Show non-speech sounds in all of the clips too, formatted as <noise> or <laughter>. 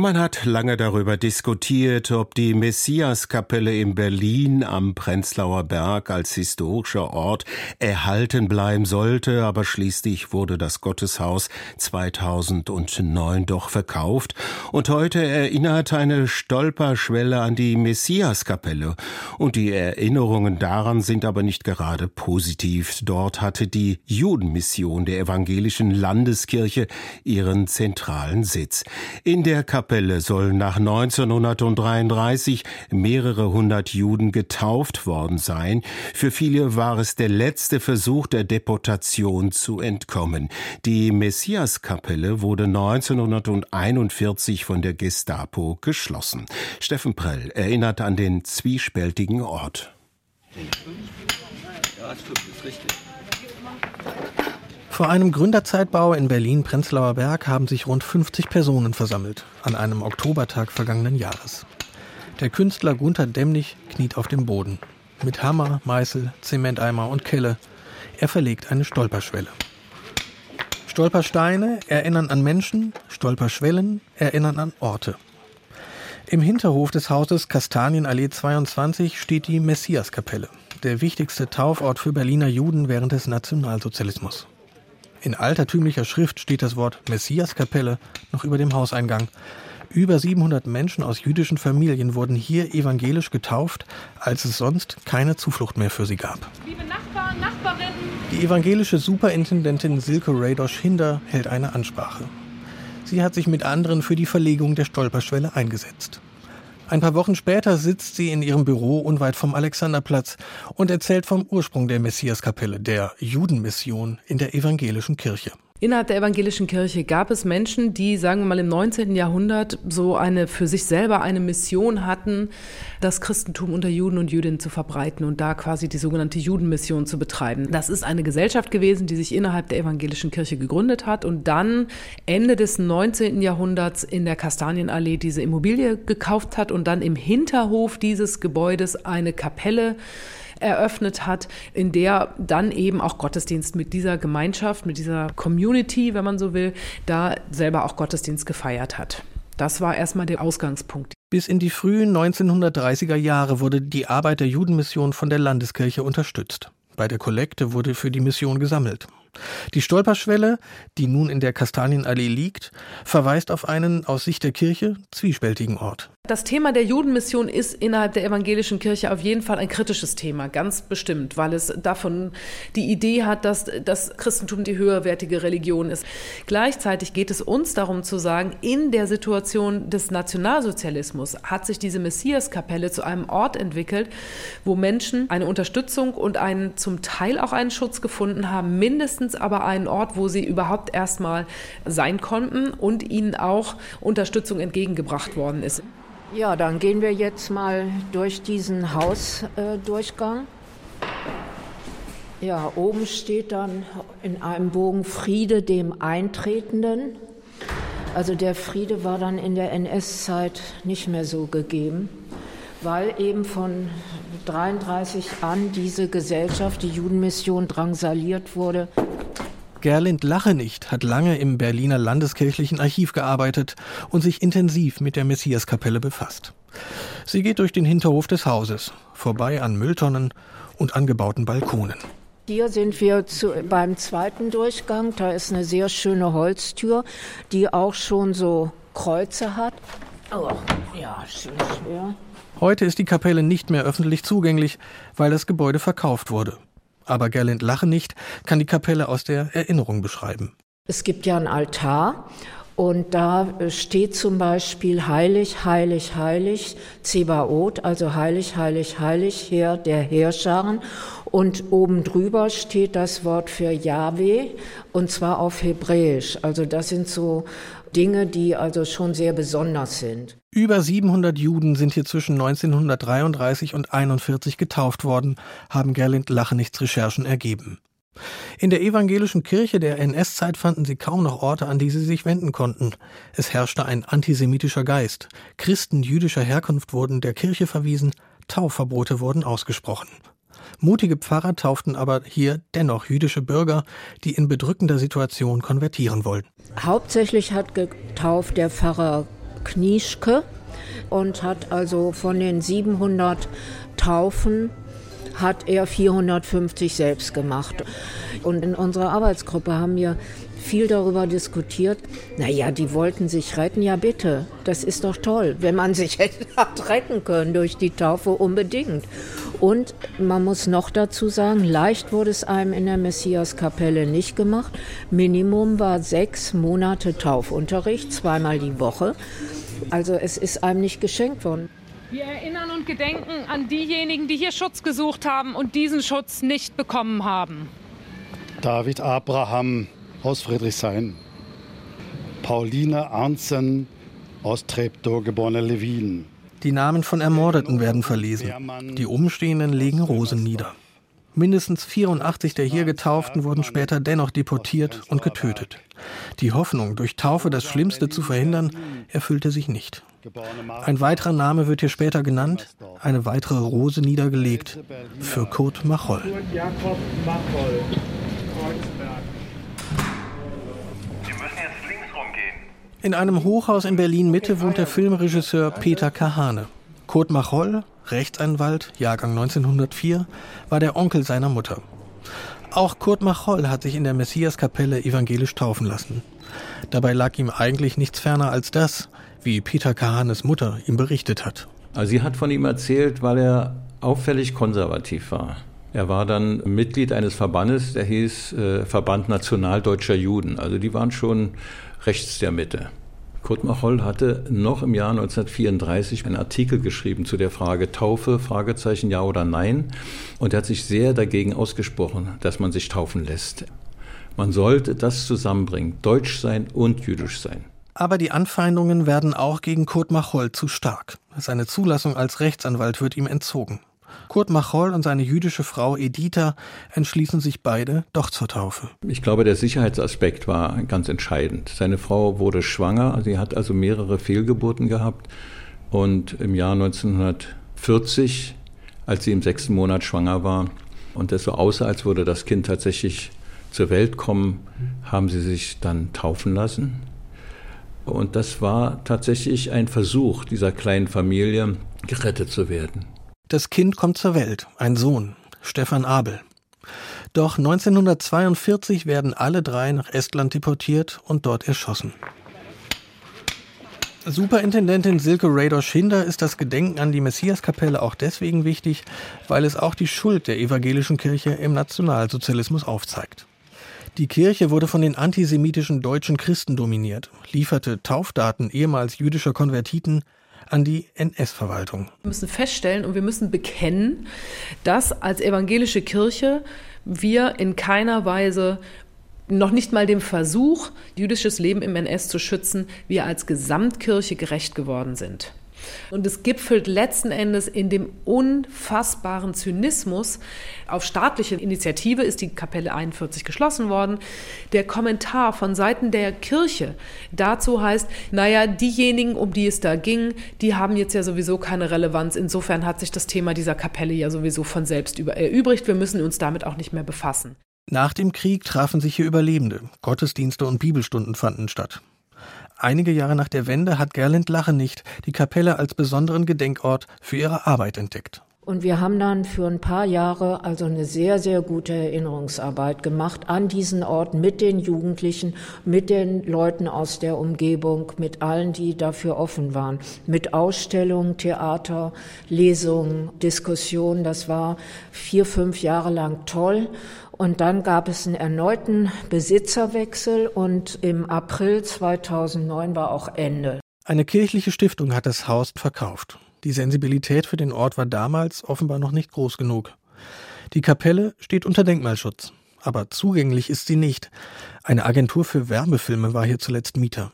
Man hat lange darüber diskutiert, ob die Messiaskapelle in Berlin am Prenzlauer Berg als historischer Ort erhalten bleiben sollte, aber schließlich wurde das Gotteshaus 2009 doch verkauft und heute erinnert eine Stolperschwelle an die Messiaskapelle und die Erinnerungen daran sind aber nicht gerade positiv. Dort hatte die Judenmission der evangelischen Landeskirche ihren zentralen Sitz. In der Kapelle Kapelle sollen nach 1933 mehrere hundert Juden getauft worden sein. Für viele war es der letzte Versuch der Deportation zu entkommen. Die Messiaskapelle wurde 1941 von der Gestapo geschlossen. Steffen Prell erinnert an den zwiespältigen Ort. Ja, das ist richtig. Vor einem Gründerzeitbau in Berlin-Prenzlauer Berg haben sich rund 50 Personen versammelt, an einem Oktobertag vergangenen Jahres. Der Künstler Gunther Demnig kniet auf dem Boden. Mit Hammer, Meißel, Zementeimer und Kelle. Er verlegt eine Stolperschwelle. Stolpersteine erinnern an Menschen, Stolperschwellen erinnern an Orte. Im Hinterhof des Hauses Kastanienallee 22 steht die Messiaskapelle, der wichtigste Taufort für Berliner Juden während des Nationalsozialismus. In altertümlicher Schrift steht das Wort Messiaskapelle noch über dem Hauseingang. Über 700 Menschen aus jüdischen Familien wurden hier evangelisch getauft, als es sonst keine Zuflucht mehr für sie gab. Liebe Nachbarn, Nachbarinnen! Die evangelische Superintendentin Silke Radosch-Hinder hält eine Ansprache. Sie hat sich mit anderen für die Verlegung der Stolperschwelle eingesetzt. Ein paar Wochen später sitzt sie in ihrem Büro unweit vom Alexanderplatz und erzählt vom Ursprung der Messiaskapelle, der Judenmission in der evangelischen Kirche. Innerhalb der evangelischen Kirche gab es Menschen, die, sagen wir mal, im 19. Jahrhundert so eine für sich selber eine Mission hatten, das Christentum unter Juden und Jüdinnen zu verbreiten und da quasi die sogenannte Judenmission zu betreiben. Das ist eine Gesellschaft gewesen, die sich innerhalb der evangelischen Kirche gegründet hat und dann Ende des 19. Jahrhunderts in der Kastanienallee diese Immobilie gekauft hat und dann im Hinterhof dieses Gebäudes eine Kapelle eröffnet hat, in der dann eben auch Gottesdienst mit dieser Gemeinschaft, mit dieser Community, wenn man so will, da selber auch Gottesdienst gefeiert hat. Das war erstmal der Ausgangspunkt. Bis in die frühen 1930er Jahre wurde die Arbeit der Judenmission von der Landeskirche unterstützt. Bei der Kollekte wurde für die Mission gesammelt. Die Stolperschwelle, die nun in der Kastanienallee liegt, verweist auf einen aus Sicht der Kirche zwiespältigen Ort. Das Thema der Judenmission ist innerhalb der evangelischen Kirche auf jeden Fall ein kritisches Thema, ganz bestimmt, weil es davon die Idee hat, dass das Christentum die höherwertige Religion ist. Gleichzeitig geht es uns darum zu sagen, in der Situation des Nationalsozialismus hat sich diese Messiaskapelle zu einem Ort entwickelt, wo Menschen eine Unterstützung und einen zum Teil auch einen Schutz gefunden haben, mindestens aber einen Ort, wo sie überhaupt erstmal sein konnten und ihnen auch Unterstützung entgegengebracht worden ist. Ja, dann gehen wir jetzt mal durch diesen Hausdurchgang. Äh, ja, oben steht dann in einem Bogen Friede dem Eintretenden. Also der Friede war dann in der NS-Zeit nicht mehr so gegeben, weil eben von 33 an diese Gesellschaft, die Judenmission, drangsaliert wurde Gerlind Lachenicht hat lange im Berliner Landeskirchlichen Archiv gearbeitet und sich intensiv mit der Messiaskapelle befasst. Sie geht durch den Hinterhof des Hauses, vorbei an Mülltonnen und angebauten Balkonen. Hier sind wir zu, beim zweiten Durchgang. Da ist eine sehr schöne Holztür, die auch schon so Kreuze hat. Oh, ja, schön schwer. Heute ist die Kapelle nicht mehr öffentlich zugänglich, weil das Gebäude verkauft wurde aber Gerlind nicht, kann die Kapelle aus der Erinnerung beschreiben. Es gibt ja einen Altar und da steht zum Beispiel heilig, heilig, heilig, Zebaoth, also heilig, heilig, heilig, Herr der Heerscharen. Und oben drüber steht das Wort für Yahweh und zwar auf Hebräisch. Also das sind so Dinge, die also schon sehr besonders sind. Über 700 Juden sind hier zwischen 1933 und 1941 getauft worden, haben Gerlind Lachenichts Recherchen ergeben. In der evangelischen Kirche der NS-Zeit fanden sie kaum noch Orte, an die sie sich wenden konnten. Es herrschte ein antisemitischer Geist. Christen jüdischer Herkunft wurden der Kirche verwiesen, Taufverbote wurden ausgesprochen. Mutige Pfarrer tauften aber hier dennoch jüdische Bürger, die in bedrückender Situation konvertieren wollten. Hauptsächlich hat getauft der Pfarrer Knieschke und hat also von den 700 Taufen hat er 450 selbst gemacht. Und in unserer Arbeitsgruppe haben wir viel darüber diskutiert. Naja, die wollten sich retten, ja bitte. Das ist doch toll, wenn man sich <laughs> hätte retten können durch die Taufe unbedingt. Und man muss noch dazu sagen, leicht wurde es einem in der Messiaskapelle nicht gemacht. Minimum war sechs Monate Taufunterricht, zweimal die Woche. Also es ist einem nicht geschenkt worden. Wir erinnern und gedenken an diejenigen, die hier Schutz gesucht haben und diesen Schutz nicht bekommen haben. David Abraham aus Friedrichshain, Pauline Arnzen aus Treptow, geborene Levin. Die Namen von Ermordeten werden verlesen. Die Umstehenden legen Rosen nieder. Mindestens 84 der hier Getauften wurden später dennoch deportiert und getötet. Die Hoffnung, durch Taufe das Schlimmste zu verhindern, erfüllte sich nicht. Ein weiterer Name wird hier später genannt, eine weitere Rose niedergelegt für Kurt Macholl. Jakob Macholl, In einem Hochhaus in Berlin Mitte wohnt der Filmregisseur Peter Kahane. Kurt Macholl, Rechtsanwalt, Jahrgang 1904, war der Onkel seiner Mutter. Auch Kurt Macholl hat sich in der Messiaskapelle evangelisch taufen lassen. Dabei lag ihm eigentlich nichts ferner als das, wie Peter Kahanes Mutter ihm berichtet hat. Also sie hat von ihm erzählt, weil er auffällig konservativ war. Er war dann Mitglied eines Verbandes, der hieß äh, Verband Nationaldeutscher Juden. Also die waren schon rechts der Mitte. Kurt Macholl hatte noch im Jahr 1934 einen Artikel geschrieben zu der Frage Taufe, Fragezeichen ja oder nein. Und er hat sich sehr dagegen ausgesprochen, dass man sich taufen lässt. Man sollte das zusammenbringen, deutsch sein und jüdisch sein. Aber die Anfeindungen werden auch gegen Kurt Macholl zu stark. Seine Zulassung als Rechtsanwalt wird ihm entzogen. Kurt Macholl und seine jüdische Frau Editha entschließen sich beide doch zur Taufe. Ich glaube, der Sicherheitsaspekt war ganz entscheidend. Seine Frau wurde schwanger, sie hat also mehrere Fehlgeburten gehabt und im Jahr 1940, als sie im sechsten Monat schwanger war und es so aussah, als würde das Kind tatsächlich zur Welt kommen, haben sie sich dann taufen lassen. Und das war tatsächlich ein Versuch dieser kleinen Familie, gerettet zu werden. Das Kind kommt zur Welt, ein Sohn, Stefan Abel. Doch 1942 werden alle drei nach Estland deportiert und dort erschossen. Superintendentin Silke Rador Schinder ist das Gedenken an die Messiaskapelle auch deswegen wichtig, weil es auch die Schuld der evangelischen Kirche im Nationalsozialismus aufzeigt. Die Kirche wurde von den antisemitischen deutschen Christen dominiert, lieferte Taufdaten ehemals jüdischer Konvertiten an die NS-Verwaltung. Wir müssen feststellen und wir müssen bekennen, dass als evangelische Kirche wir in keiner Weise noch nicht mal dem Versuch, jüdisches Leben im NS zu schützen, wir als Gesamtkirche gerecht geworden sind. Und es gipfelt letzten Endes in dem unfassbaren Zynismus. Auf staatliche Initiative ist die Kapelle 41 geschlossen worden. Der Kommentar von Seiten der Kirche dazu heißt, naja, diejenigen, um die es da ging, die haben jetzt ja sowieso keine Relevanz. Insofern hat sich das Thema dieser Kapelle ja sowieso von selbst erübrigt. Wir müssen uns damit auch nicht mehr befassen. Nach dem Krieg trafen sich hier Überlebende. Gottesdienste und Bibelstunden fanden statt. Einige Jahre nach der Wende hat Gerlind Lachenicht die Kapelle als besonderen Gedenkort für ihre Arbeit entdeckt. Und wir haben dann für ein paar Jahre also eine sehr, sehr gute Erinnerungsarbeit gemacht an diesen Ort mit den Jugendlichen, mit den Leuten aus der Umgebung, mit allen, die dafür offen waren. Mit Ausstellungen, Theater, Lesungen, Diskussionen. Das war vier, fünf Jahre lang toll. Und dann gab es einen erneuten Besitzerwechsel und im April 2009 war auch Ende. Eine kirchliche Stiftung hat das Haus verkauft. Die Sensibilität für den Ort war damals offenbar noch nicht groß genug. Die Kapelle steht unter Denkmalschutz, aber zugänglich ist sie nicht. Eine Agentur für Werbefilme war hier zuletzt Mieter.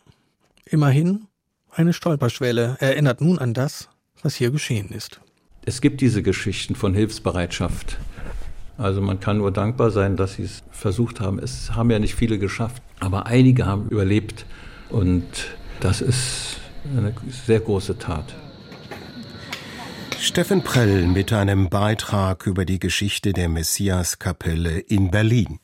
Immerhin, eine Stolperschwelle erinnert nun an das, was hier geschehen ist. Es gibt diese Geschichten von Hilfsbereitschaft, also man kann nur dankbar sein, dass sie es versucht haben. Es haben ja nicht viele geschafft, aber einige haben überlebt. Und das ist eine sehr große Tat. Steffen Prell mit einem Beitrag über die Geschichte der Messiaskapelle in Berlin.